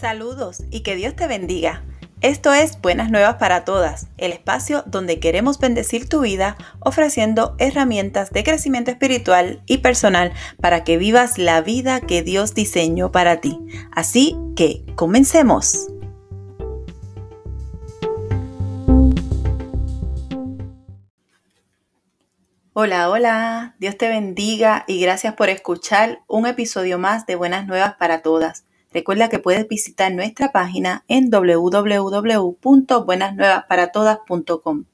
Saludos y que Dios te bendiga. Esto es Buenas Nuevas para Todas, el espacio donde queremos bendecir tu vida ofreciendo herramientas de crecimiento espiritual y personal para que vivas la vida que Dios diseñó para ti. Así que, comencemos. Hola, hola, Dios te bendiga y gracias por escuchar un episodio más de Buenas Nuevas para Todas. Recuerda que puedes visitar nuestra página en www.buenasnuevasparatodas.com.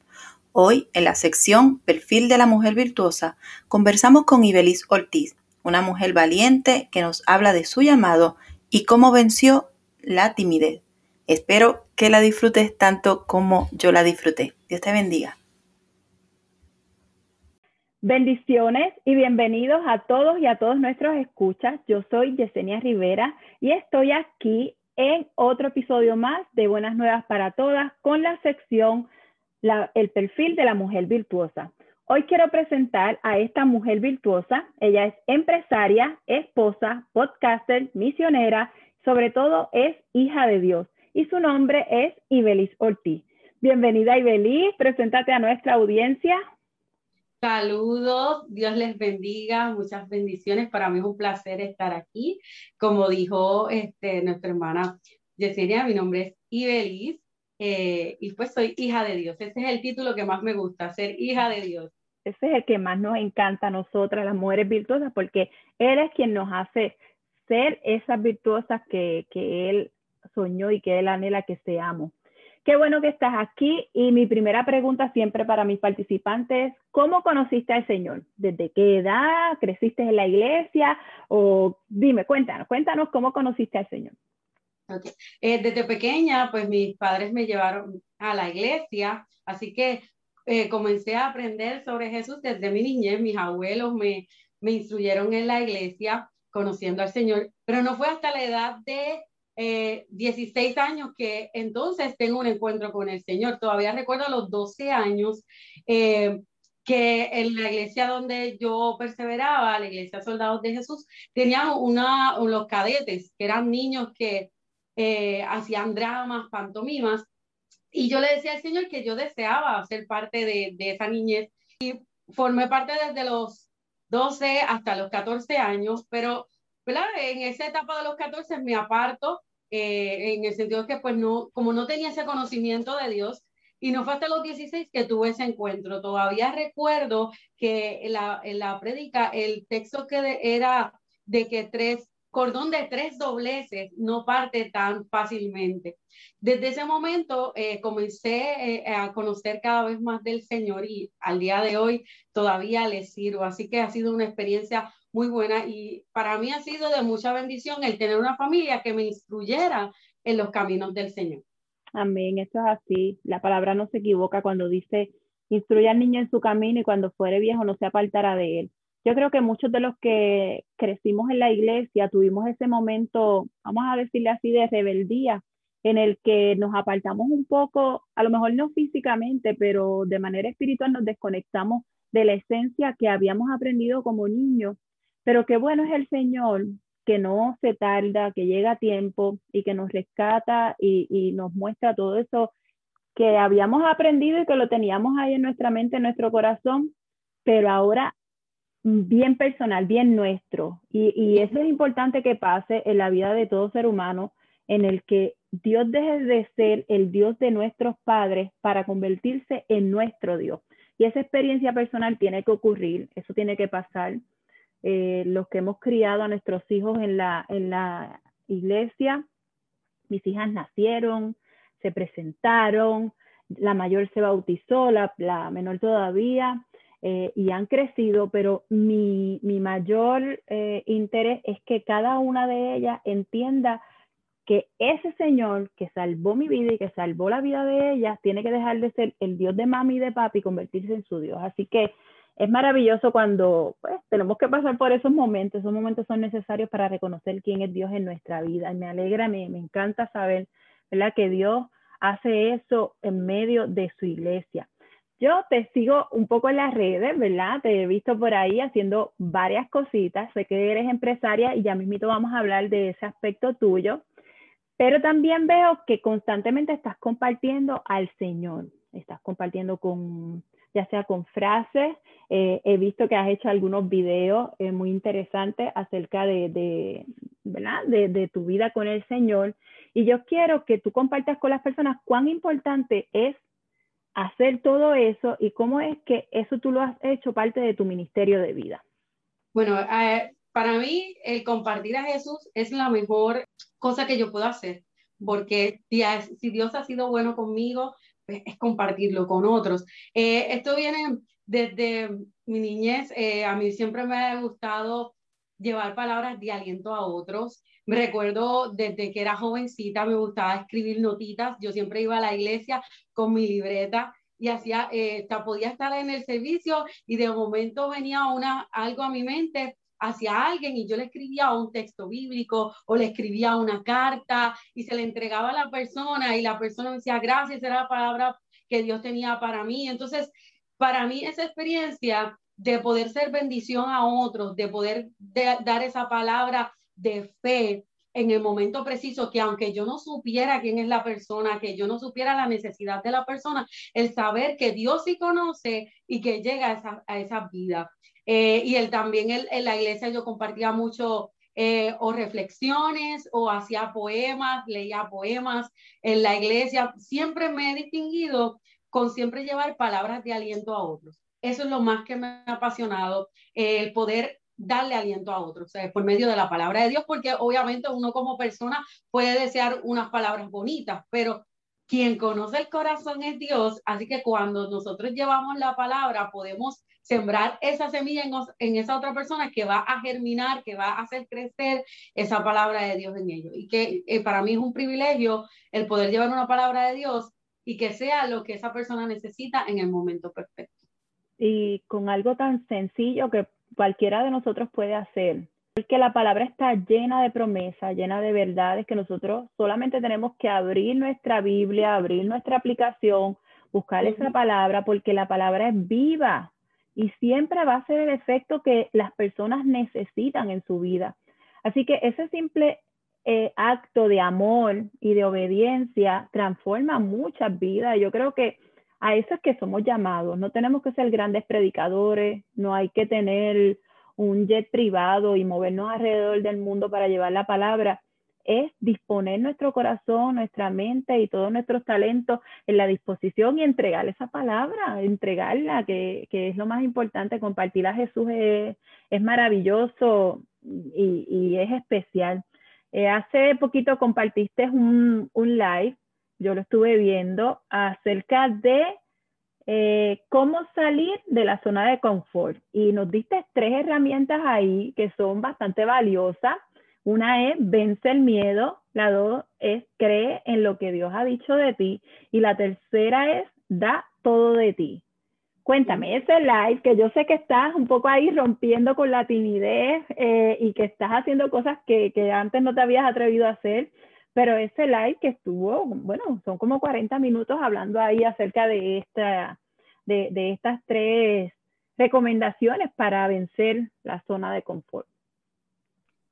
Hoy, en la sección Perfil de la Mujer Virtuosa, conversamos con Ibelis Ortiz, una mujer valiente que nos habla de su llamado y cómo venció la timidez. Espero que la disfrutes tanto como yo la disfruté. Dios te bendiga. Bendiciones y bienvenidos a todos y a todos nuestros escuchas. Yo soy Yesenia Rivera y estoy aquí en otro episodio más de Buenas Nuevas para Todas con la sección El perfil de la mujer virtuosa. Hoy quiero presentar a esta mujer virtuosa. Ella es empresaria, esposa, podcaster, misionera, sobre todo es hija de Dios y su nombre es Ibelis Ortiz. Bienvenida Ibelis, preséntate a nuestra audiencia. Saludos, Dios les bendiga, muchas bendiciones. Para mí es un placer estar aquí. Como dijo este, nuestra hermana Yesenia, mi nombre es Ibelis eh, y pues soy hija de Dios. Ese es el título que más me gusta, ser hija de Dios. Ese es el que más nos encanta a nosotras, las mujeres virtuosas, porque Él es quien nos hace ser esas virtuosas que, que Él soñó y que Él anhela que seamos. Qué bueno que estás aquí y mi primera pregunta siempre para mis participantes es, ¿cómo conociste al Señor? ¿Desde qué edad? ¿Creciste en la iglesia? O dime, cuéntanos, cuéntanos cómo conociste al Señor. Eh, desde pequeña, pues mis padres me llevaron a la iglesia, así que eh, comencé a aprender sobre Jesús desde mi niñez. Mis abuelos me, me instruyeron en la iglesia conociendo al Señor, pero no fue hasta la edad de 16 eh, años que entonces tengo un encuentro con el Señor. Todavía recuerdo los 12 años eh, que en la iglesia donde yo perseveraba, la iglesia Soldados de Jesús, teníamos una, los cadetes, que eran niños que eh, hacían dramas, pantomimas, y yo le decía al Señor que yo deseaba ser parte de, de esa niñez y formé parte desde los 12 hasta los 14 años, pero en esa etapa de los 14 me aparto eh, en el sentido que pues no, como no tenía ese conocimiento de Dios, y no fue hasta los 16 que tuve ese encuentro. Todavía recuerdo que en la, en la prédica el texto que era de que tres, cordón de tres dobleces no parte tan fácilmente. Desde ese momento eh, comencé eh, a conocer cada vez más del Señor y al día de hoy todavía le sirvo. Así que ha sido una experiencia muy buena y para mí ha sido de mucha bendición el tener una familia que me instruyera en los caminos del Señor. Amén, eso es así. La palabra no se equivoca cuando dice, instruye al niño en su camino y cuando fuere viejo no se apartará de él. Yo creo que muchos de los que crecimos en la iglesia tuvimos ese momento, vamos a decirle así, de rebeldía, en el que nos apartamos un poco, a lo mejor no físicamente, pero de manera espiritual nos desconectamos de la esencia que habíamos aprendido como niños pero qué bueno es el Señor que no se tarda, que llega a tiempo y que nos rescata y, nos muestra todo eso que habíamos aprendido y que lo teníamos ahí en nuestra mente, en nuestro corazón, pero ahora bien personal, bien nuestro. Y, y, eso es importante que pase en la vida de todo ser humano, en el que Dios deje de ser el Dios de nuestros padres para convertirse en nuestro Dios. Y esa experiencia personal tiene que ocurrir, eso tiene que pasar. Eh, los que hemos criado a nuestros hijos en la, en la iglesia. Mis hijas nacieron, se presentaron, la mayor se bautizó, la, la menor todavía, eh, y han crecido, pero mi, mi mayor eh, interés es que cada una de ellas entienda que ese Señor que salvó mi vida y que salvó la vida de ellas, tiene que dejar de ser el Dios de mami y de papi y convertirse en su Dios. Así que es maravilloso cuando pues, tenemos que pasar por esos momentos. Esos momentos son necesarios para reconocer quién es Dios en nuestra vida. Y me alegra, me, me encanta saber ¿verdad? que Dios hace eso en medio de su iglesia. Yo te sigo un poco en las redes, ¿verdad? Te he visto por ahí haciendo varias cositas. Sé que eres empresaria y ya mismito vamos a hablar de ese aspecto tuyo. Pero también veo que constantemente estás compartiendo al Señor, estás compartiendo con, ya sea con frases, eh, he visto que has hecho algunos videos eh, muy interesantes acerca de, de, ¿verdad? De, de, tu vida con el Señor. Y yo quiero que tú compartas con las personas cuán importante es hacer todo eso y cómo es que eso tú lo has hecho parte de tu ministerio de vida. Bueno, eh, para mí el compartir a Jesús es la mejor cosa que yo puedo hacer, porque si Dios ha sido bueno conmigo, es compartirlo con otros. Eh, esto viene desde mi niñez, eh, a mí siempre me ha gustado llevar palabras de aliento a otros. Recuerdo desde que era jovencita me gustaba escribir notitas. Yo siempre iba a la iglesia con mi libreta y hacía, eh, podía estar en el servicio y de momento venía una, algo a mi mente hacia alguien y yo le escribía un texto bíblico o le escribía una carta y se le entregaba a la persona y la persona decía, gracias, era la palabra que Dios tenía para mí. Entonces, para mí esa experiencia de poder ser bendición a otros, de poder dar esa palabra de fe, en el momento preciso, que aunque yo no supiera quién es la persona, que yo no supiera la necesidad de la persona, el saber que Dios sí conoce y que llega a esa, a esa vida. Eh, y él también en la iglesia yo compartía mucho eh, o reflexiones o hacía poemas, leía poemas en la iglesia. Siempre me he distinguido con siempre llevar palabras de aliento a otros. Eso es lo más que me ha apasionado, el poder darle aliento a otros, o sea, por medio de la palabra de Dios, porque obviamente uno como persona puede desear unas palabras bonitas, pero quien conoce el corazón es Dios, así que cuando nosotros llevamos la palabra podemos sembrar esa semilla en, esa otra persona que va a germinar, que va a hacer crecer esa palabra de Dios en ellos. Y que eh, para mí es un privilegio el poder llevar una palabra de Dios y que sea lo que esa persona necesita en el momento perfecto. Y con algo tan sencillo que cualquiera de nosotros puede hacer. Porque la palabra está llena de promesas, llena de verdades que nosotros solamente tenemos que abrir nuestra Biblia, abrir nuestra aplicación, buscar esa palabra, porque la palabra es viva y siempre va a ser el efecto que las personas necesitan en su vida. Así que ese simple eh, acto de amor y de obediencia transforma muchas vidas. Yo creo que a eso es que somos llamados. No tenemos que ser grandes predicadores, no hay que tener un jet privado y movernos alrededor del mundo para llevar la palabra. Es disponer nuestro corazón, nuestra mente y todos nuestros talentos en la disposición y entregar esa palabra, entregarla, que, que es lo más importante. Compartir a Jesús es, es maravilloso y, y, es especial. Eh, hace poquito compartiste un, un live yo lo estuve viendo acerca de eh, cómo salir de la zona de confort. Y nos diste tres herramientas ahí que son bastante valiosas. Una es vence el miedo, la dos es cree en lo que Dios ha dicho de ti y la tercera es da todo de ti. Cuéntame, ese live que yo sé que estás un poco ahí rompiendo con la timidez eh, y que estás haciendo cosas que, que antes no te habías atrevido a hacer. Pero ese live que estuvo, bueno, son como 40 minutos hablando ahí acerca de, esta, de, de estas tres recomendaciones para vencer la zona de confort.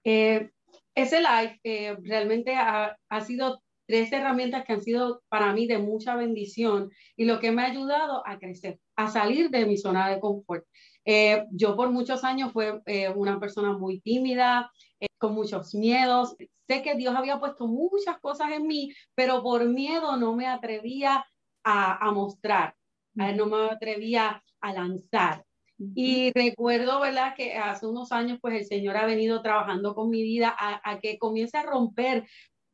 Eh, ese live eh, realmente ha, ha, sido tres herramientas que han sido para mí de mucha bendición y lo que me ha ayudado a crecer, a salir de mi zona de confort. Eh, yo por muchos años fue una persona muy tímida, con muchos miedos, Sé que Dios había puesto muchas cosas en mí, pero por miedo no me atrevía a, mostrar, no me atrevía a lanzar. Y recuerdo, ¿verdad?, que hace unos años, pues el Señor ha venido trabajando con mi vida a, que comience a romper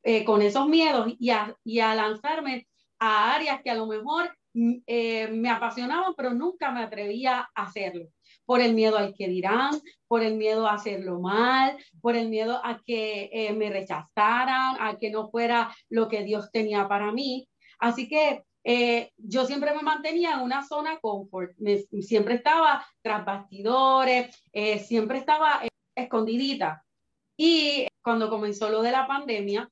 eh, con esos miedos y a, y a lanzarme a áreas que a lo mejor mm, eh, me apasionaban, pero nunca me atrevía a hacerlo por el miedo al que dirán, por el miedo a hacerlo mal, por el miedo a que eh, me rechazaran, a que no fuera lo que Dios tenía para mí. Así que eh, yo siempre me mantenía en una zona confort, siempre estaba tras bastidores, eh, siempre estaba escondidita. Y cuando comenzó lo de la pandemia,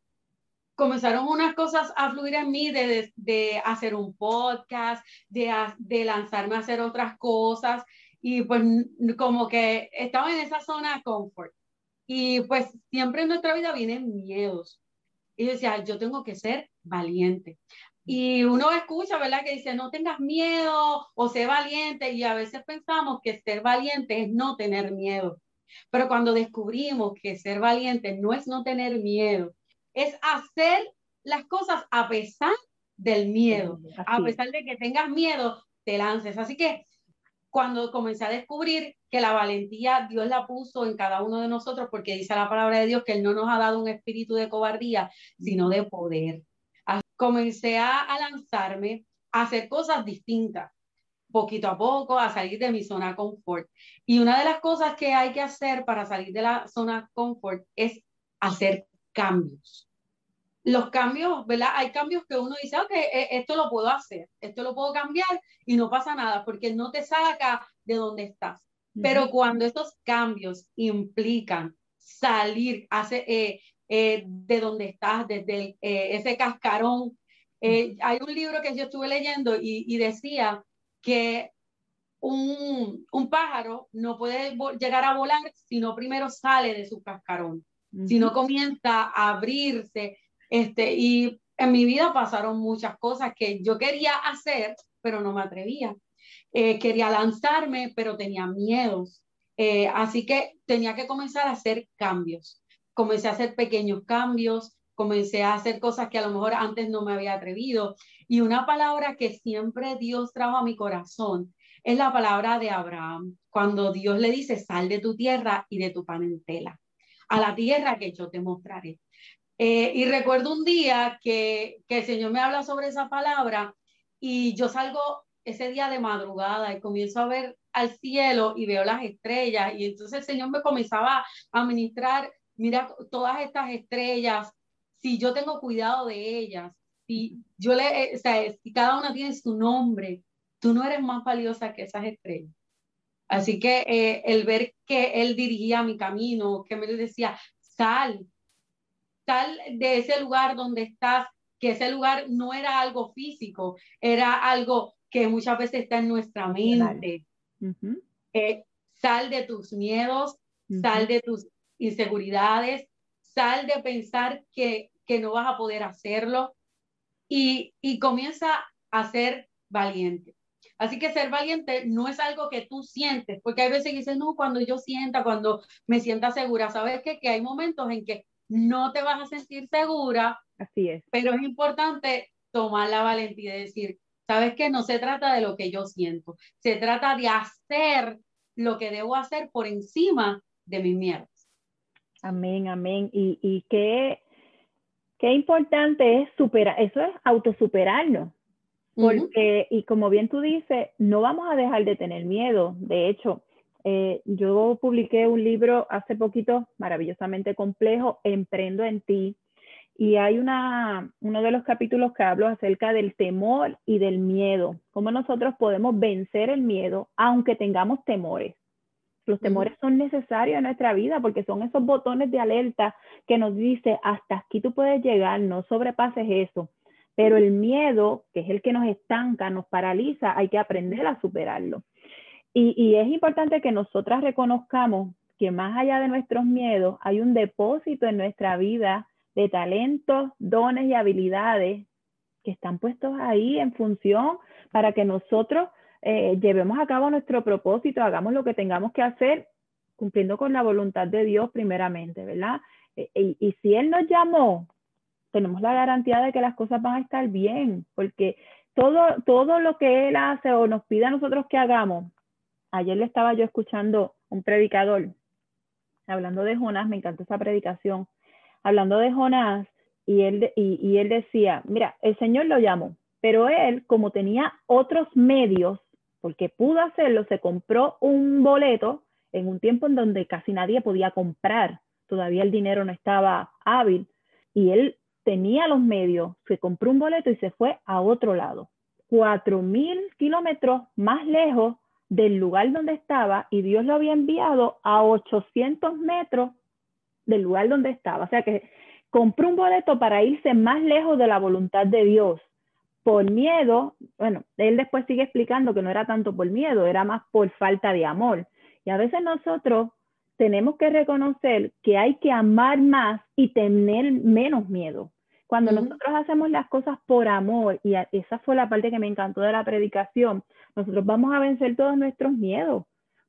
comenzaron unas cosas a fluir en mí de, de, hacer un podcast, de, de lanzarme a hacer otras cosas y pues como que estaba en esa zona de confort. Y pues siempre en nuestra vida vienen miedos. Y yo decía, yo tengo que ser valiente. Y uno escucha, ¿verdad? Que dice, no tengas miedo o sé valiente. Y a veces pensamos que ser valiente es no tener miedo. Pero cuando descubrimos que ser valiente no es no tener miedo, es hacer las cosas a pesar del miedo. A pesar de que tengas miedo, te lances. Así que cuando comencé a descubrir que la valentía Dios la puso en cada uno de nosotros, porque dice la palabra de Dios que Él no nos ha dado un espíritu de cobardía, sino de poder. Comencé a, lanzarme a hacer cosas distintas, poquito a poco, a salir de mi zona confort. Y una de las cosas que hay que hacer para salir de la zona confort es hacer cambios los cambios, ¿verdad? Hay cambios que uno dice, ok, e, esto lo puedo hacer, esto lo puedo cambiar y no pasa nada porque no te saca de donde estás. Pero cuando estos cambios implican salir hace, eh, eh, de donde estás, desde eh, ese cascarón, hay un libro que yo estuve leyendo y, decía que un, un, pájaro no puede llegar a volar si no primero sale de su cascarón, si no comienza a abrirse este, y en mi vida pasaron muchas cosas que yo quería hacer, pero no me atrevía. Eh, quería lanzarme, pero tenía miedos. Eh, así que tenía que comenzar a hacer cambios. Comencé a hacer pequeños cambios, comencé a hacer cosas que a lo mejor antes no me había atrevido. Y una palabra que siempre Dios trajo a mi corazón es la palabra de Abraham, cuando Dios le dice, sal de tu tierra y de tu panentela, a la tierra que yo te mostraré. Eh, y recuerdo un día que, que el Señor me habla sobre esa palabra y yo salgo ese día de madrugada y comienzo a ver al cielo y veo las estrellas y entonces el Señor me comenzaba a ministrar, mira todas estas estrellas, si yo tengo cuidado de ellas, si yo le, o sea, si cada una tiene su nombre, tú no eres más valiosa que esas estrellas. Así que eh, el ver que Él dirigía mi camino, que me decía, sal, tal de ese lugar donde estás, que ese lugar no era algo físico, era algo que muchas veces está en nuestra mente. Eh, sal de tus miedos, sal de tus inseguridades, sal de pensar que, que no vas a poder hacerlo y, y comienza a ser valiente. Así que ser valiente no es algo que tú sientes, porque hay veces que dices, no, cuando yo sienta, cuando me sienta segura, ¿sabes qué? Que hay momentos en que no te vas a sentir segura. Así es. Pero es importante tomar la valentía de decir, sabes que no se trata de lo que yo siento, se trata de hacer lo que debo hacer por encima de mis miedos. Amén, amén. Y, y qué, qué importante es superar, eso es autosuperarnos. Porque, y como bien tú dices, no vamos a dejar de tener miedo. De hecho, eh, yo publiqué un libro hace poquito, maravillosamente complejo, Emprendo en ti, y hay una, uno de los capítulos que hablo acerca del temor y del miedo, cómo nosotros podemos vencer el miedo aunque tengamos temores. Los temores son necesarios en nuestra vida porque son esos botones de alerta que nos dice hasta aquí tú puedes llegar, no sobrepases eso. Pero el miedo, que es el que nos estanca, nos paraliza, hay que aprender a superarlo. Y, es importante que nosotras reconozcamos que más allá de nuestros miedos hay un depósito en nuestra vida de talentos, dones y habilidades que están puestos ahí en función para que nosotros eh, llevemos a cabo nuestro propósito, hagamos lo que tengamos que hacer cumpliendo con la voluntad de Dios primeramente, ¿verdad? Eh, y, y si Él nos llamó, tenemos la garantía de que las cosas van a estar bien, porque todo, todo lo que Él hace o nos pide a nosotros que hagamos, ayer le estaba yo escuchando un predicador hablando de Jonás, me encantó esa predicación, hablando de Jonás, y él, y, él decía, mira, el Señor lo llamó, pero él, como tenía otros medios, porque pudo hacerlo, se compró un boleto en un tiempo en donde casi nadie podía comprar, todavía el dinero no estaba hábil, y él tenía los medios, se compró un boleto y se fue a otro lado, cuatro mil kilómetros más lejos del lugar donde estaba y Dios lo había enviado a 800 metros del lugar donde estaba. O sea que compró un boleto para irse más lejos de la voluntad de Dios. Por miedo, bueno, él después sigue explicando que no era tanto por miedo, era más por falta de amor. Y a veces nosotros tenemos que reconocer que hay que amar más y tener menos miedo. Cuando nosotros hacemos las cosas por amor, y esa fue la parte que me encantó de la predicación, nosotros vamos a vencer todos nuestros miedos,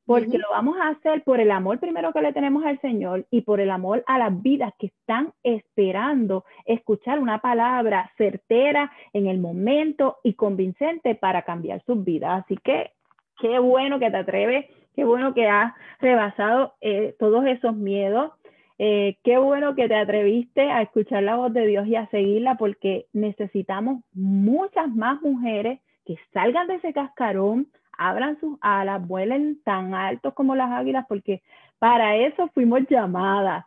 porque lo vamos a hacer por el amor primero que le tenemos al Señor y por el amor a las vidas que están esperando escuchar una palabra certera en el momento y convincente para cambiar sus vidas. Así que qué bueno que te atreves, qué bueno que has rebasado eh, todos esos miedos eh, qué bueno que te atreviste a escuchar la voz de Dios y a seguirla porque necesitamos muchas más mujeres que salgan de ese cascarón, abran sus alas, vuelen tan altos como las águilas porque para eso fuimos llamadas.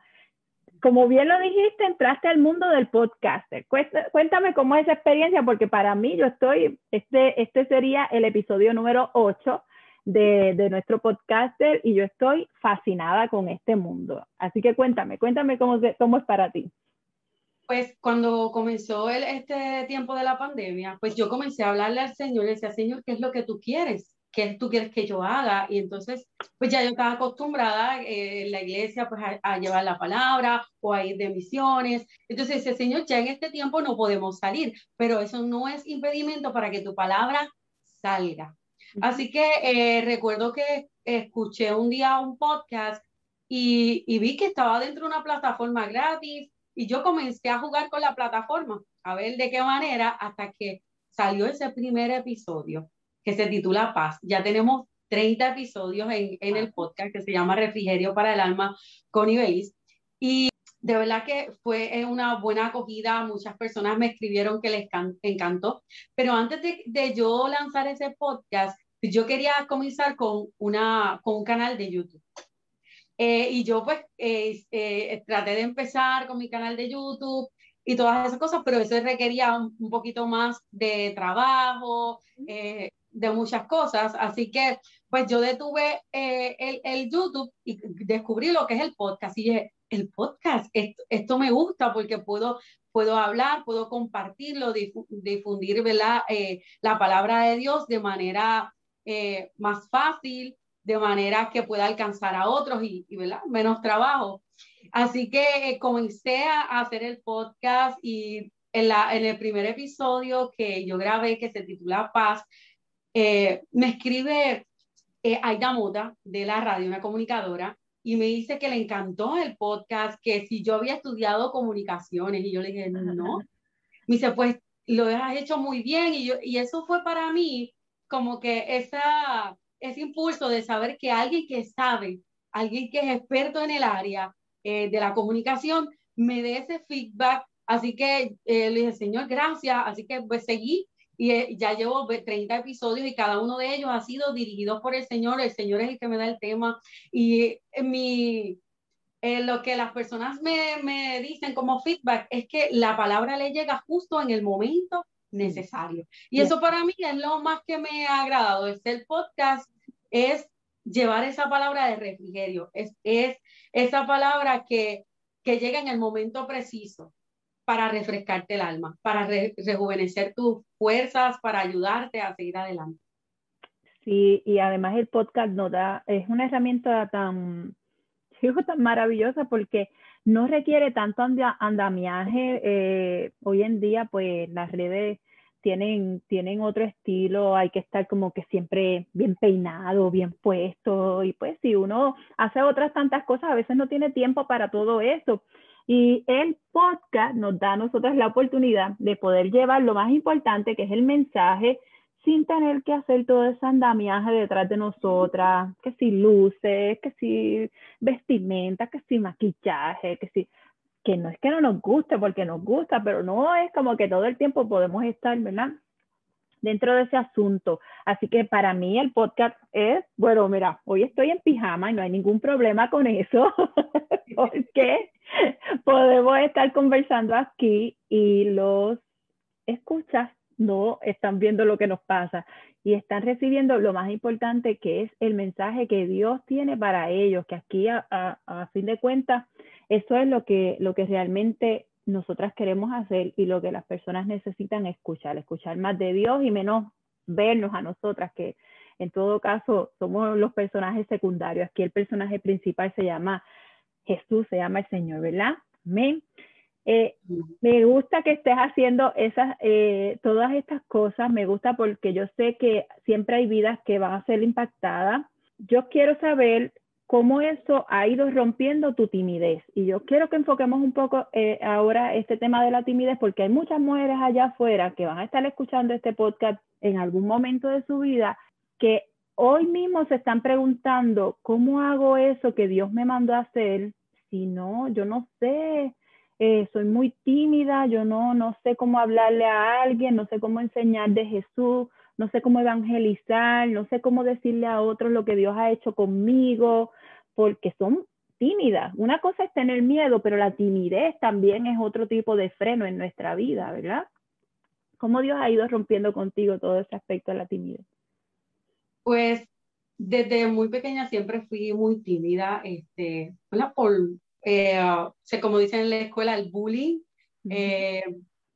Como bien lo dijiste, entraste al mundo del podcaster. Cuéntame cómo es esa experiencia, porque para mí yo estoy, este, este sería el episodio número 8 de, nuestro podcaster y yo estoy fascinada con este mundo. Así que cuéntame, cuéntame cómo, cómo es para ti. Pues cuando comenzó el, este tiempo de la pandemia, pues yo comencé a hablarle al Señor, le decía, Señor, ¿qué es lo que tú quieres? ¿Qué tú quieres que yo haga? Y entonces, pues ya yo estaba acostumbrada eh, en la iglesia pues a, llevar la palabra o a ir de misiones. Entonces decía, Señor, ya en este tiempo no podemos salir, pero eso no es impedimento para que tu palabra salga. Así que eh, recuerdo que escuché un día un podcast y, vi que estaba dentro de una plataforma gratis y yo comencé a jugar con la plataforma, a ver de qué manera, hasta que salió ese primer episodio que se titula Paz. Ya tenemos 30 episodios en, en el podcast que se llama Refrigerio para el Alma con Ibelis. Y de verdad que fue una buena acogida, muchas personas me escribieron que les encantó, pero antes de, de, yo lanzar ese podcast, yo quería comenzar con, una, con un canal de YouTube. Eh, y yo pues eh, eh, traté de empezar con mi canal de YouTube y todas esas cosas, pero eso requería un, poquito más de trabajo, de muchas cosas. Así que pues yo detuve el, el, YouTube y descubrí lo que es el podcast. Y dije, el podcast, esto, esto me gusta porque puedo, puedo hablar, puedo compartirlo, difundir ¿verdad? la palabra de Dios de manera eh, más fácil, de manera que pueda alcanzar a otros y, menos trabajo. Así que eh, comencé a hacer el podcast y en, la, en el primer episodio que yo grabé, que se titula Paz, eh, me escribe Aida Mota de la radio, una comunicadora, y me dice que le encantó el podcast, que si yo había estudiado comunicaciones, y yo le dije, no. Me dice, pues lo has hecho muy bien, y, yo, y eso fue para mí como que esa, ese impulso de saber que alguien que sabe, alguien que es experto en el área eh, de la comunicación, me dé ese feedback. Así que eh, le dije, Señor, gracias. Así que pues seguí y eh, ya llevo 30 episodios y cada uno de ellos ha sido dirigido por el Señor. El Señor es el que me da el tema. Y mi, lo que las personas me, me dicen como feedback es que la palabra le llega justo en el momento necesario. Y eso para mí es lo más que me ha agradado. Este podcast es llevar esa palabra de refrigerio, es, es esa palabra que, que llega en el momento preciso para refrescarte el alma, para rejuvenecer tus fuerzas, para ayudarte a seguir adelante. Sí, y además el podcast nos da, es una herramienta tan, tan maravillosa porque no requiere tanto andamiaje. Eh, hoy en día, pues las redes tienen, tienen otro estilo, hay que estar como que siempre bien peinado, bien puesto. Y pues si uno hace otras tantas cosas, a veces no tiene tiempo para todo eso. Y el podcast nos da a nosotros la oportunidad de poder llevar lo más importante, que es el mensaje, sin tener que hacer todo ese andamiaje detrás de nosotras, que si luces, que si vestimenta, que si maquillaje, que si, que no es que no nos guste, porque nos gusta, pero no es como que todo el tiempo podemos estar, ¿verdad? Dentro de ese asunto. Así que para mí el podcast es, bueno, mira, hoy estoy en pijama y no hay ningún problema con eso, porque podemos estar conversando aquí y los escuchas no están viendo lo que nos pasa y están recibiendo lo más importante que es el mensaje que Dios tiene para ellos, que aquí a, fin de cuentas eso es lo que, lo que realmente nosotras queremos hacer y lo que las personas necesitan escuchar, escuchar más de Dios y menos vernos a nosotras, que en todo caso somos los personajes secundarios. Aquí el personaje principal se llama Jesús, se llama el Señor, ¿verdad? Amén. Eh, me gusta que estés haciendo esas, eh, todas estas cosas, me gusta porque yo sé que siempre hay vidas que van a ser impactadas. Yo quiero saber cómo eso ha ido rompiendo tu timidez. Y yo quiero que enfoquemos un poco eh, ahora este tema de la timidez porque hay muchas mujeres allá afuera que van a estar escuchando este podcast en algún momento de su vida que hoy mismo se están preguntando, ¿cómo hago eso que Dios me mandó a hacer? Si no, yo no sé, eh, soy muy tímida, yo no, no sé cómo hablarle a alguien, no sé cómo enseñar de Jesús, no sé cómo evangelizar, no sé cómo decirle a otros lo que Dios ha hecho conmigo, porque son tímidas. Una cosa es tener miedo, pero la timidez también es otro tipo de freno en nuestra vida, ¿verdad? ¿Cómo Dios ha ido rompiendo contigo todo ese aspecto de la timidez? Pues desde muy pequeña siempre fui muy tímida, este, por eh, como dicen en la escuela, el bullying. Eh,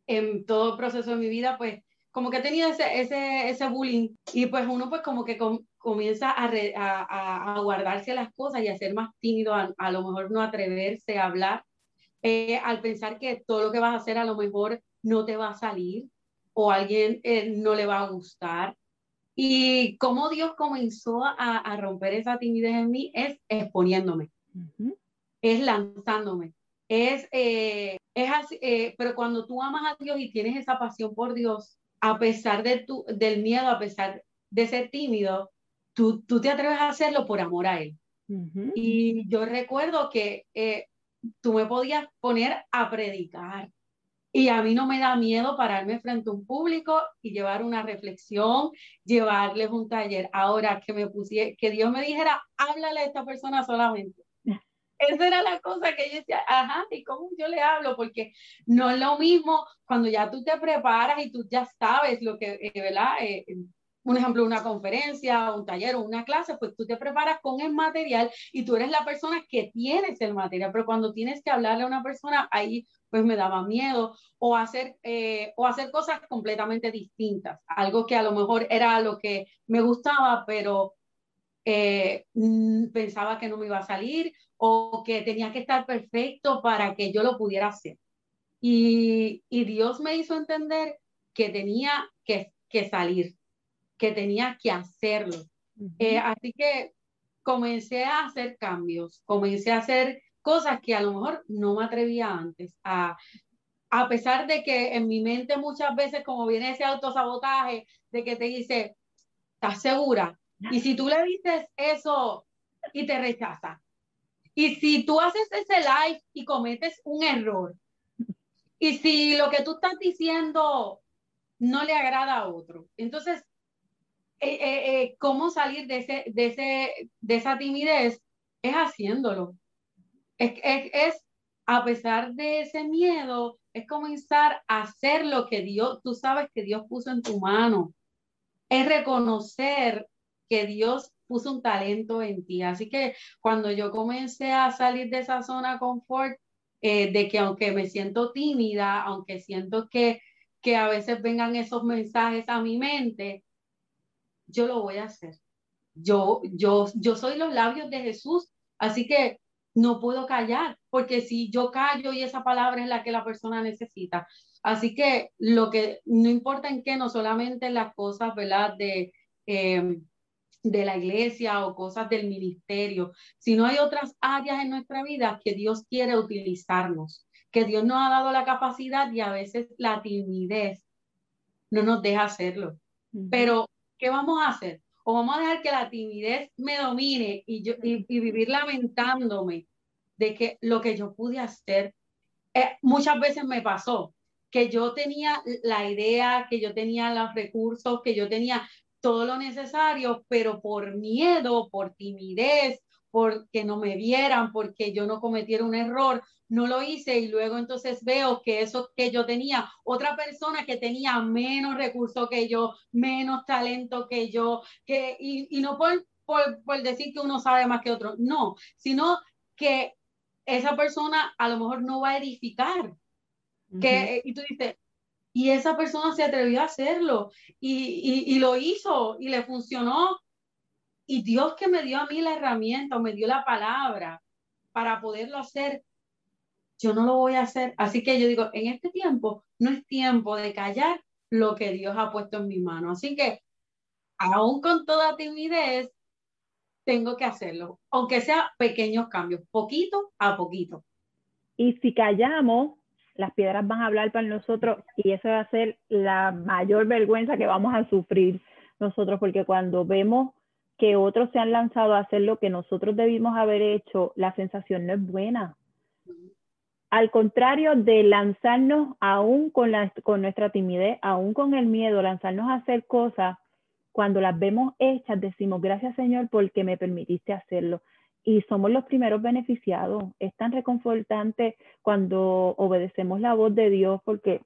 en todo proceso de mi vida, pues como que he tenido ese, ese, ese bullying y pues uno pues como que comienza a, a, a, guardarse las cosas y a ser más tímido, a, lo mejor no atreverse a hablar, eh, al pensar que todo lo que vas a hacer a lo mejor no te va a salir o a alguien eh, no le va a gustar. Y cómo Dios comenzó a, a romper esa timidez en mí es exponiéndome es lanzándome. Es, eh, es así, eh, pero cuando tú amas a Dios y tienes esa pasión por Dios, a pesar de tu, del miedo, a pesar de ser tímido, tú, tú te atreves a hacerlo por amor a Él. Y yo recuerdo que eh, tú me podías poner a predicar. Y a mí no me da miedo pararme frente a un público y llevar una reflexión, llevarles un taller. Ahora que me pusiera, que Dios me dijera, háblale a esta persona solamente. Esa era la cosa que yo decía, ajá, ¿y cómo yo le hablo? Porque no es lo mismo cuando ya tú te preparas y tú ya sabes lo que, eh, ¿verdad? Eh, un ejemplo, una conferencia, un taller o una clase, pues tú te preparas con el material y tú eres la persona que tienes el material, pero cuando tienes que hablarle a una persona, ahí pues me daba miedo o hacer, eh, o hacer cosas completamente distintas, algo que a lo mejor era lo que me gustaba, pero mm, pensaba que no me iba a salir o que tenía que estar perfecto para que yo lo pudiera hacer. Y, y Dios me hizo entender que tenía que, que salir, que tenía que hacerlo. Eh, así que comencé a hacer cambios, comencé a hacer cosas que a lo mejor no me atrevía antes a, a pesar de que en mi mente muchas veces como viene ese autosabotaje de que te dice, ¿estás segura? Y si tú le dices eso y te rechaza, y si tú haces ese live y cometes un error, y si lo que tú estás diciendo no le agrada a otro, entonces, eh, eh, eh, ¿cómo salir de, ese, de, ese, de esa timidez? Es haciéndolo. Es, es, es, a pesar de ese miedo, es comenzar a hacer lo que Dios, tú sabes que Dios puso en tu mano. Es reconocer que Dios puso un talento en ti. Así que cuando yo comencé a salir de esa zona confort, eh, de que aunque me siento tímida, aunque siento que, que a veces vengan esos mensajes a mi mente, yo lo voy a hacer. Yo, yo, yo soy los labios de Jesús, así que no puedo callar, porque si yo callo y esa palabra es la que la persona necesita. Así que lo que no importa en qué, no solamente las cosas, ¿verdad? De, eh, de la iglesia o cosas del ministerio, sino hay otras áreas en nuestra vida que Dios quiere utilizarnos, que Dios nos ha dado la capacidad y a veces la timidez no nos deja hacerlo. Pero, ¿qué vamos a hacer? O vamos a dejar que la timidez me domine y, yo, y, vivir lamentándome de que lo que yo pude hacer, eh, muchas veces me pasó, que yo tenía la idea, que yo tenía los recursos, que yo tenía todo lo necesario, pero por miedo, por timidez, porque no me vieran, porque yo no cometiera un error, no lo hice y luego entonces veo que eso que yo tenía, otra persona que tenía menos recursos que yo, menos talento que yo, que, y, y no por, por, por, decir que uno sabe más que otro, no, sino que esa persona a lo mejor no va a edificar. que, y tú dices, y esa persona se atrevió a hacerlo y, y, lo hizo y le funcionó. Y Dios que me dio a mí la herramienta o me dio la palabra para poderlo hacer, yo no lo voy a hacer. Así que yo digo, en este tiempo no es tiempo de callar lo que Dios ha puesto en mi mano. Así que, aún con toda timidez, tengo que hacerlo, aunque sea pequeños cambios, poquito a poquito. Y si callamos, las piedras van a hablar para nosotros y eso va a ser la mayor vergüenza que vamos a sufrir nosotros, porque cuando vemos que otros se han lanzado a hacer lo que nosotros debimos haber hecho, la sensación no es buena. Al contrario de lanzarnos aún con, la, con nuestra timidez, aún con el miedo, lanzarnos a hacer cosas, cuando las vemos hechas, decimos, gracias Señor porque me permitiste hacerlo. Y somos los primeros beneficiados. Es tan reconfortante cuando obedecemos la voz de Dios porque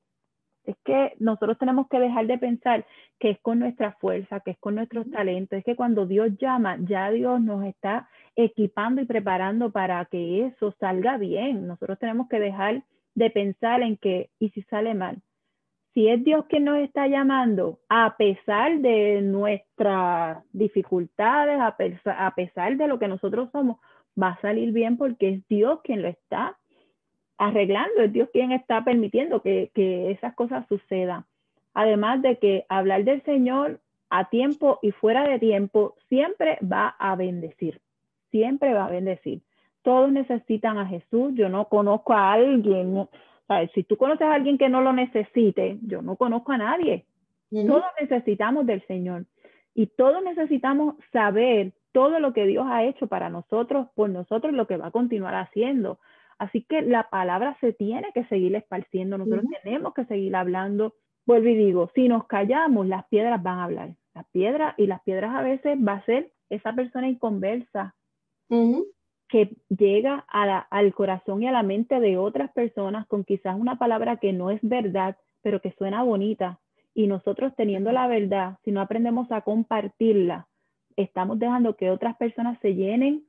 es que nosotros tenemos que dejar de pensar que es con nuestra fuerza, que es con nuestros talentos. Es que cuando Dios llama, ya Dios nos está equipando y preparando para que eso salga bien. Nosotros tenemos que dejar de pensar en que, ¿y si sale mal? Si es Dios quien nos está llamando, a pesar de nuestras dificultades, a, pesar, de lo que nosotros somos, va a salir bien porque es Dios quien lo está arreglando, es Dios quien está permitiendo que, que esas cosas sucedan. Además de que hablar del Señor a tiempo y fuera de tiempo siempre va a bendecir, siempre va a bendecir. Todos necesitan a Jesús. Yo no conozco a alguien si tú conoces a alguien que no lo necesite, yo no conozco a nadie. Todos necesitamos del Señor y todos necesitamos saber todo lo que Dios ha hecho para nosotros, por nosotros, lo que va a continuar haciendo. Así que la palabra se tiene que seguir esparciendo, nosotros tenemos que seguir hablando. Vuelvo y digo, si nos callamos, las piedras van a hablar. Las piedras y las piedras a veces va a ser esa persona inconversa que llega al corazón y a la mente de otras personas con quizás una palabra que no es verdad, pero que suena bonita. Y nosotros teniendo la verdad, si no aprendemos a compartirla, estamos dejando que otras personas se llenen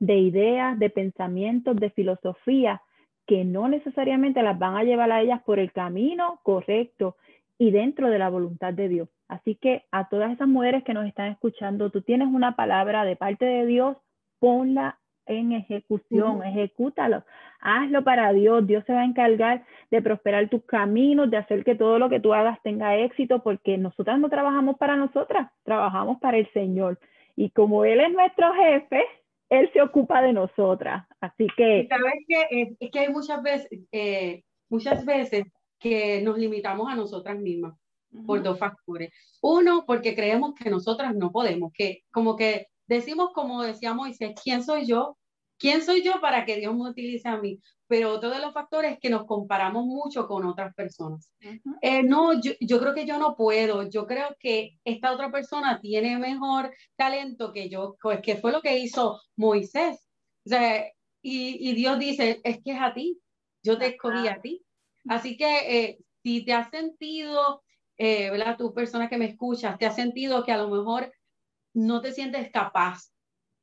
de ideas, de pensamientos, de filosofía que no necesariamente las van a llevar a ellas por el camino correcto y dentro de la voluntad de Dios. Así que a todas esas mujeres que nos están escuchando, tú tienes una palabra de parte de Dios, ponla en ejecución, ejecútalo, hazlo para Dios, Dios se va a encargar de prosperar tus caminos, de hacer que todo lo que tú hagas tenga éxito, porque nosotras no trabajamos para nosotras, trabajamos para el Señor. Y como Él es nuestro jefe, Él se ocupa de nosotras. Así que... Sabes que es, que hay muchas veces, eh, muchas veces que nos limitamos a nosotras mismas por dos factores. Uno, porque creemos que nosotras no podemos, que como que decimos como decía Moisés, ¿quién soy yo? ¿Quién soy yo para que Dios me utilice a mí? Pero otro de los factores es que nos comparamos mucho con otras personas. Eh, no, yo, yo, creo que yo no puedo. Yo creo que esta otra persona tiene mejor talento que yo, pues que fue lo que hizo Moisés. O sea, y, y, Dios dice, es que es a ti, yo te escogí a ti. Así que eh, si te has sentido, eh, ¿verdad? Tú persona que me escuchas, te has sentido que a lo mejor no te sientes capaz,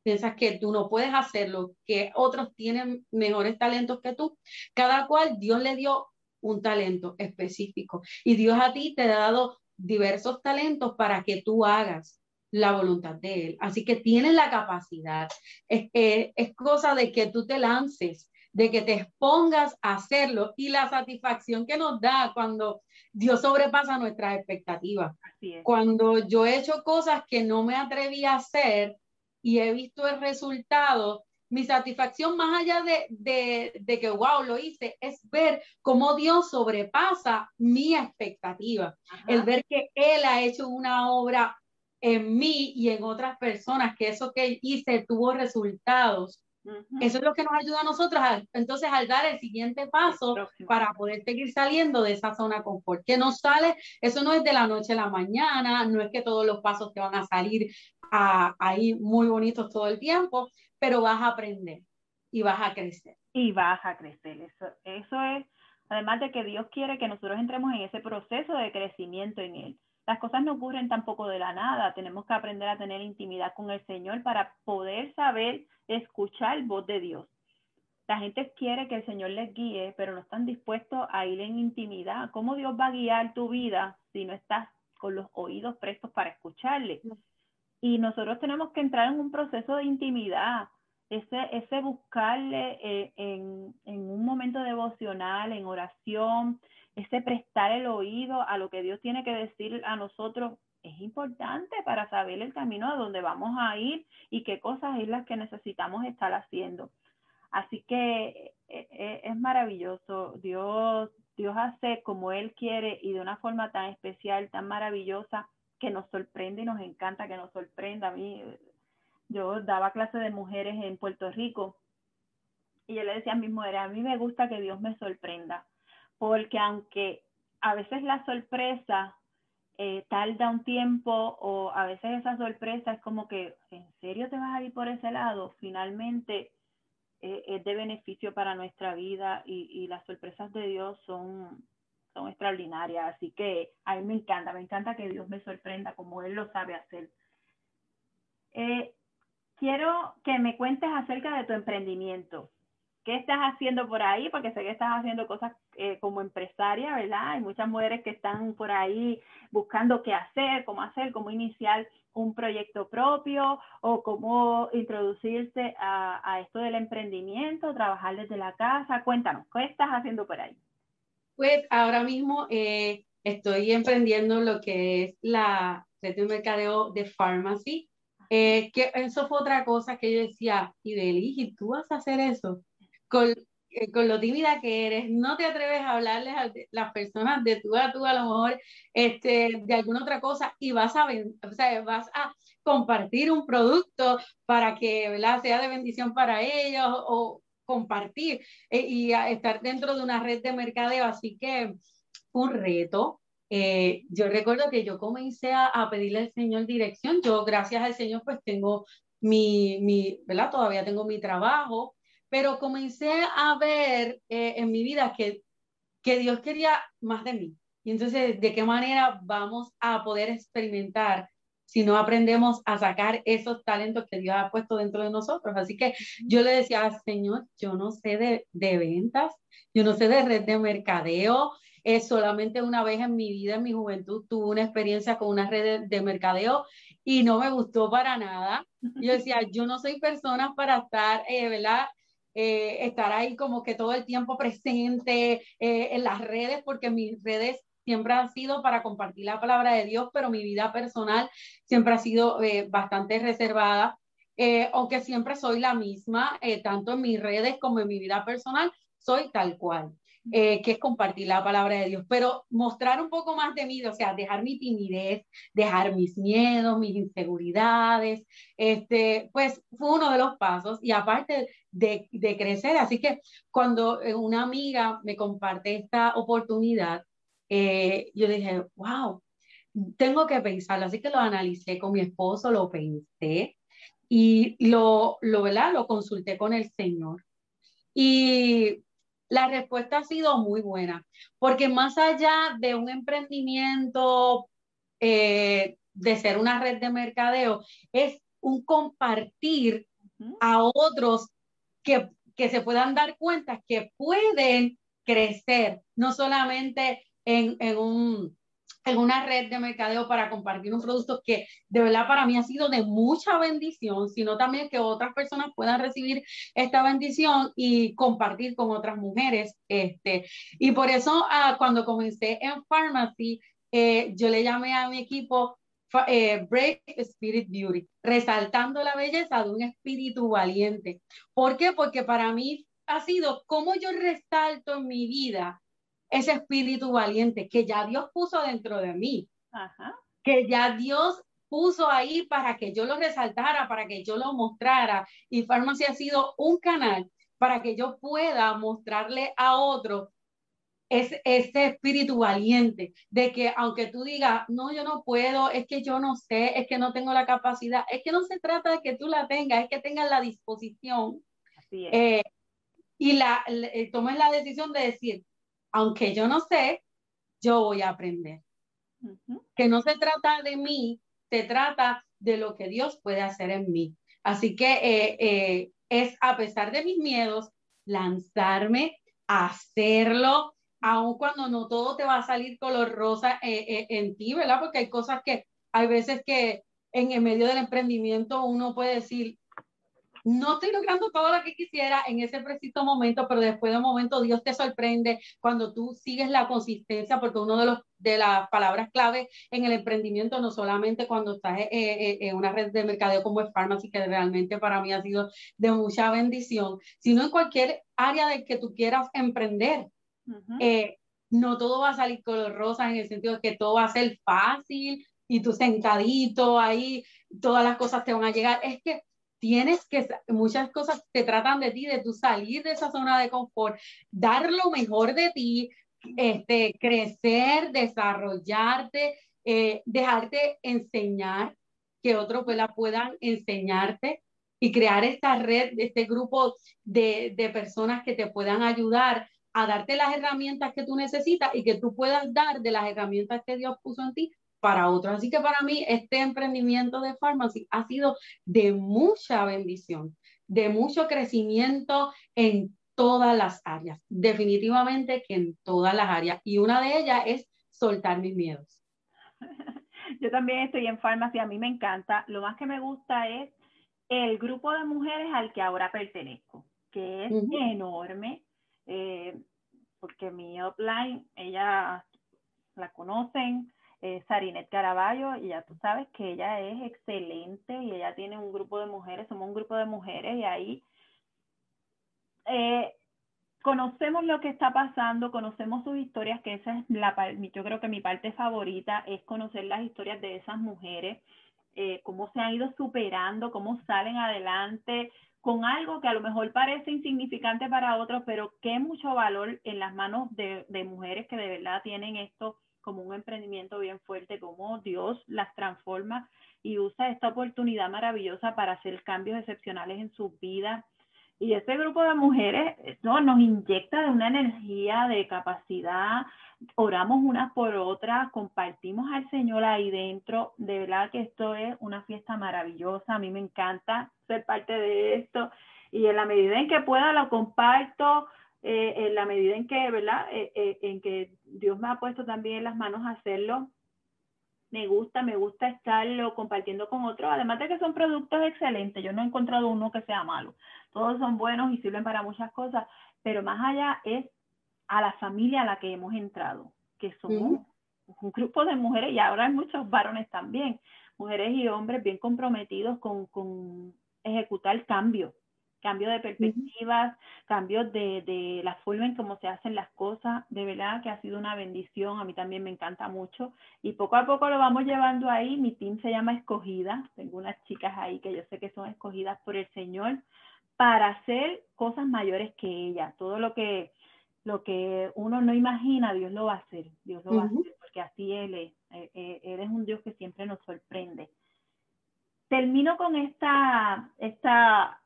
piensas que tú no puedes hacerlo, que otros tienen mejores talentos que tú, cada cual Dios le dio un talento específico y Dios a ti te ha dado diversos talentos para que tú hagas la voluntad de Él. Así que tienes la capacidad. Es, es cosa de que tú te lances, de que te expongas a hacerlo y la satisfacción que nos da cuando Dios sobrepasa nuestras expectativas. Cuando yo he hecho cosas que no me atreví a hacer y he visto el resultado, mi satisfacción más allá de, de, de, que, wow, lo hice, es ver cómo Dios sobrepasa mi expectativa. El ver que Él ha hecho una obra en mí y en otras personas, que eso que hice tuvo resultados eso es lo que nos ayuda a nosotros entonces al dar el siguiente paso para poder seguir saliendo de esa zona de confort. Que no sale, eso no es de la noche a la mañana, no es que todos los pasos te van a salir ahí muy bonitos todo el tiempo, pero vas a aprender y vas a crecer. Y vas a crecer, eso, eso es, además de que Dios quiere que nosotros entremos en ese proceso de crecimiento en Él. Las cosas no ocurren tampoco de la nada, tenemos que aprender a tener intimidad con el Señor para poder saber escuchar voz de Dios. La gente quiere que el Señor les guíe, pero no están dispuestos a ir en intimidad. ¿Cómo Dios va a guiar tu vida si no estás con los oídos prestos para escucharle? Y nosotros tenemos que entrar en un proceso de intimidad. ese, ese buscarle eh, en, en un momento devocional, en oración, ese prestar el oído a lo que Dios tiene que decir a nosotros es importante para saber el camino a donde vamos a ir y qué cosas es las que necesitamos estar haciendo. Así que eh, eh, es maravilloso. Dios, Dios hace como Él quiere y de una forma tan especial, tan maravillosa, que nos sorprende y nos encanta que nos sorprenda. A mí, yo daba clase de mujeres en Puerto Rico y yo le decía a mis mujeres, a mí me gusta que Dios me sorprenda, porque aunque a veces la sorpresa eh, tarda un tiempo o a veces esa sorpresa es como que, ¿en serio te vas a ir por ese lado? Finalmente eh, es de beneficio para nuestra vida y, las sorpresas de Dios son, son extraordinarias. Así que a mí me encanta, me encanta que Dios me sorprenda como Él lo sabe hacer. Eh, quiero que me cuentes acerca de tu emprendimiento. ¿Qué estás haciendo por ahí? Porque sé que estás haciendo cosas eh, como empresaria, ¿verdad? Hay muchas mujeres que están por ahí buscando qué hacer, cómo hacer, cómo iniciar un proyecto propio o cómo introducirse a, esto del emprendimiento, trabajar desde la casa. Cuéntanos, ¿qué estás haciendo por ahí? Pues ahora mismo eh, estoy emprendiendo lo que es la red de mercadeo de pharmacy, eh, que eso fue otra cosa que yo decía, y ¿y tú vas a hacer eso? Con, eh, con lo tímida que eres, no te atreves a hablarles a las personas de tú a tú, a lo mejor este, de alguna otra cosa, y vas a, o sea, vas a compartir un producto para que ¿verdad? sea de bendición para ellos o compartir eh, y estar dentro de una red de mercadeo. Así que un reto. Eh, yo recuerdo que yo comencé a, a, pedirle al Señor dirección. Yo, gracias al Señor, pues tengo mi, mi, ¿verdad? Todavía tengo mi trabajo, pero comencé a ver eh, en mi vida que, que Dios quería más de mí. Y entonces, ¿de qué manera vamos a poder experimentar si no aprendemos a sacar esos talentos que Dios ha puesto dentro de nosotros? Así que yo le decía, Señor, yo no sé de, de ventas, yo no sé de red de mercadeo, es solamente una vez en mi vida, en mi juventud, tuve una experiencia con una red de, de, mercadeo y no me gustó para nada. Yo decía, yo no soy persona para estar, eh, ¿verdad? Eh, estar ahí como que todo el tiempo presente eh, en las redes, porque mis redes siempre han sido para compartir la palabra de Dios, pero mi vida personal siempre ha sido eh, bastante reservada, aunque siempre soy la misma, tanto en mis redes como en mi vida personal, soy tal cual. Eh, que es compartir la palabra de Dios, pero mostrar un poco más de mí, o sea, dejar mi timidez, dejar mis miedos, mis inseguridades, este, pues fue uno de los pasos y aparte de, de crecer, así que cuando eh, una amiga me comparte esta oportunidad, eh, yo dije, wow, tengo que pensarlo, así que lo analicé con mi esposo, lo pensé y lo, lo, ¿verdad? Lo consulté con el Señor. Y la respuesta ha sido muy buena, porque más allá de un emprendimiento, eh, de ser una red de mercadeo, es un compartir a otros que, que se puedan dar cuenta que pueden crecer, no solamente en, en un en una red de mercadeo para compartir un producto que de verdad para mí ha sido de mucha bendición, sino también que otras personas puedan recibir esta bendición y compartir con otras mujeres. Este. Y por eso ah, cuando comencé en Pharmacy, eh, yo le llamé a mi equipo eh, Break Spirit Beauty, resaltando la belleza de un espíritu valiente. ¿Por qué? Porque para mí ha sido como yo resalto en mi vida ese espíritu valiente que ya Dios puso dentro de mí, que ya Dios puso ahí para que yo lo resaltara, para que yo lo mostrara. Y Farmacia ha sido un canal para que yo pueda mostrarle a otro ese, ese espíritu valiente de que aunque tú digas, no, yo no puedo, es que yo no sé, es que no tengo la capacidad, es que no se trata de que tú la tengas, es que tengas la disposición. Eh, y la, eh, tomes la decisión de decir, aunque yo no sé, yo voy a aprender. Que no se trata de mí, se trata de lo que Dios puede hacer en mí. Así que eh, eh, es a pesar de mis miedos, lanzarme a hacerlo, aun cuando no todo te va a salir color rosa eh, en ti, ¿verdad? Porque hay cosas que hay veces que en el medio del emprendimiento uno puede decir, no estoy logrando todo lo que quisiera en ese preciso momento, pero después de un momento Dios te sorprende cuando tú sigues la consistencia, porque uno de los de las palabras clave en el emprendimiento, no solamente cuando estás eh, eh, en una red de mercadeo como es Pharmacy, que realmente para mí ha sido de mucha bendición, sino en cualquier área de que tú quieras emprender. Eh, no todo va a salir color rosa en el sentido de que todo va a ser fácil y tú sentadito ahí, todas las cosas te van a llegar. Es que tienes que, muchas cosas te tratan de ti, de tu salir de esa zona de confort, dar lo mejor de ti, este, crecer, desarrollarte, eh, dejarte enseñar, que otros pues, puedan enseñarte y crear esta red, este grupo de, de personas que te puedan ayudar a darte las herramientas que tú necesitas y que tú puedas dar de las herramientas que Dios puso en ti para otros. Así que para mí este emprendimiento de Pharmacy ha sido de mucha bendición, de mucho crecimiento en todas las áreas, definitivamente que en todas las áreas. Y una de ellas es soltar mis miedos. Yo también estoy en Pharmacy, a mí me encanta. Lo más que me gusta es el grupo de mujeres al que ahora pertenezco, que es enorme, eh, porque mi upline, ella la conocen, eh, Sarinet Caraballo, y ya tú sabes que ella es excelente y ella tiene un grupo de mujeres, somos un grupo de mujeres y ahí eh, conocemos lo que está pasando, conocemos sus historias, que esa es la yo creo que mi parte favorita es conocer las historias de esas mujeres, eh, cómo se han ido superando, cómo salen adelante con algo que a lo mejor parece insignificante para otros, pero que mucho valor en las manos de, de mujeres que de verdad tienen esto como un emprendimiento bien fuerte, como Dios las transforma y usa esta oportunidad maravillosa para hacer cambios excepcionales en sus vidas. Y este grupo de mujeres ¿no? nos inyecta de una energía, de capacidad, oramos unas por otras, compartimos al Señor ahí dentro. De verdad que esto es una fiesta maravillosa, a mí me encanta ser parte de esto y en la medida en que pueda lo comparto, eh, en la medida en que, ¿verdad? Eh, eh, en que Dios me ha puesto también en las manos a hacerlo, me gusta, me gusta estarlo compartiendo con otros, además de que son productos excelentes, yo no he encontrado uno que sea malo, todos son buenos y sirven para muchas cosas, pero más allá es a la familia a la que hemos entrado, que somos un grupo de mujeres y ahora hay muchos varones también, mujeres y hombres bien comprometidos con, con ejecutar cambios cambio de perspectivas, cambios de, de, la forma en cómo se hacen las cosas, de verdad que ha sido una bendición, a mí también me encanta mucho y poco a poco lo vamos llevando ahí, mi team se llama Escogida, tengo unas chicas ahí que yo sé que son escogidas por el Señor para hacer cosas mayores que ella, todo lo que lo que uno no imagina, Dios lo va a hacer, Dios lo va a hacer, porque así Él es, eh, eh, Él es un Dios que siempre nos sorprende. Termino con esta, esta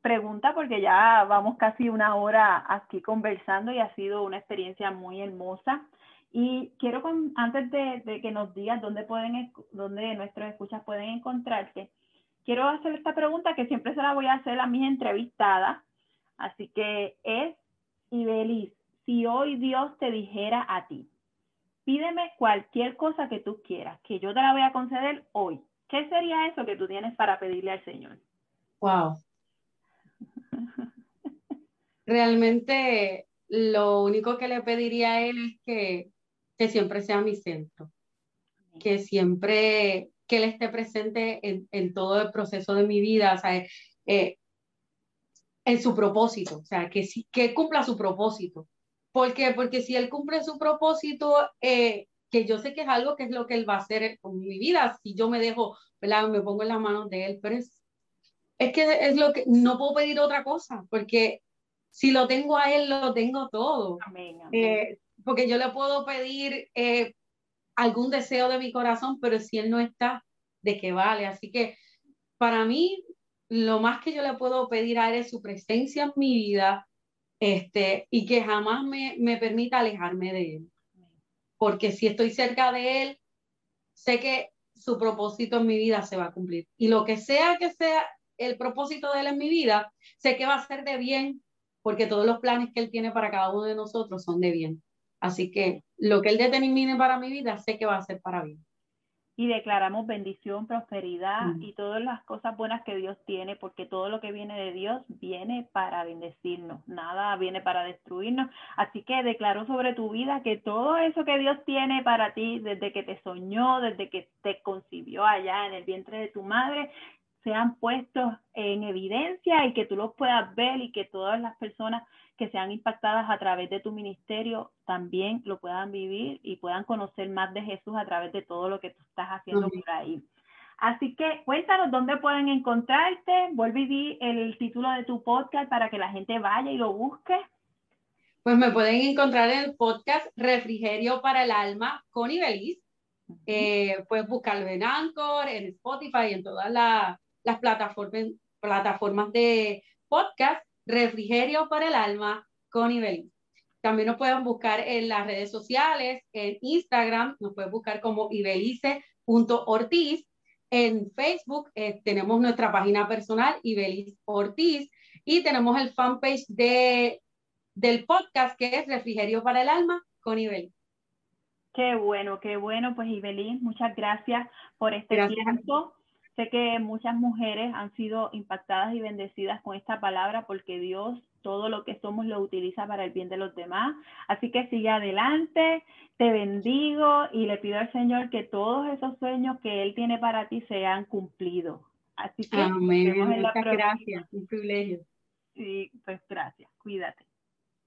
pregunta porque ya vamos casi una hora aquí conversando y ha sido una experiencia muy hermosa. Y quiero, antes de, que nos digas dónde, pueden, dónde nuestros escuchas pueden encontrarte, quiero hacer esta pregunta que siempre se la voy a hacer a mis entrevistadas. Así que es, Ibelis, si hoy Dios te dijera a ti, pídeme cualquier cosa que tú quieras, que yo te la voy a conceder hoy. ¿Qué sería eso que tú tienes para pedirle al Señor? Wow, Realmente lo único que le pediría a él es que, que siempre sea mi centro, que siempre, que él esté presente en, en todo el proceso de mi vida, o sea, eh, en su propósito, o sea, que, que cumpla su propósito. ¿Por qué? Porque si él cumple su propósito, eh, que yo sé que es algo que es lo que él va a hacer con mi vida, si yo me dejo, ¿verdad? me pongo en las manos de él, pero es es que es lo que no puedo pedir otra cosa, porque si lo tengo a él, lo tengo todo. Eh, porque yo le puedo pedir eh, algún deseo de mi corazón, pero si él no está, ¿de qué vale? Así que para mí, lo más que yo le puedo pedir a él es su presencia en mi vida este, y que jamás me, me permita alejarme de él. Porque si estoy cerca de él, sé que su propósito en mi vida se va a cumplir. Y lo que sea que sea el propósito de Él en mi vida, sé que va a ser de bien, porque todos los planes que Él tiene para cada uno de nosotros son de bien. Así que lo que Él determine para mi vida, sé que va a ser para bien. y declaramos bendición, prosperidad y todas las cosas buenas que Dios tiene, porque todo lo que viene de Dios viene para bendecirnos, nada viene para destruirnos. Así que declaro sobre tu vida que todo eso que Dios tiene para ti, desde que te soñó, desde que te concibió allá en el vientre de tu madre, sean puestos en evidencia y que tú los puedas ver y que todas las personas que sean impactadas a través de tu ministerio también lo puedan vivir y puedan conocer más de Jesús a través de todo lo que tú estás haciendo por ahí. Así que cuéntanos dónde pueden encontrarte. Vuelve y el título de tu podcast para que la gente vaya y lo busque. Pues me pueden encontrar en el podcast Refrigerio para el Alma con Ibelis. Eh, puedes buscarlo en Anchor, en Spotify, en todas las plataformas, plataformas de podcast. Refrigerio para el Alma con Ibeliz. También nos pueden buscar en las redes sociales, en Instagram, nos pueden buscar como ibelice.ortiz. En Facebook eh, tenemos nuestra página personal, Ibeliz Ortiz, y tenemos el fanpage de, del podcast que es Refrigerio para el Alma con Ibeliz. Qué bueno, qué bueno. Pues Ibeliz, muchas gracias por este tiempo. Sé que muchas mujeres han sido impactadas y bendecidas con esta palabra porque Dios todo lo que somos lo utiliza para el bien de los demás. Así que sigue adelante, te bendigo y le pido al Señor que todos esos sueños que Él tiene para ti sean cumplidos. Así que Amén. Muchas gracias, un privilegio. Sí, pues gracias, cuídate.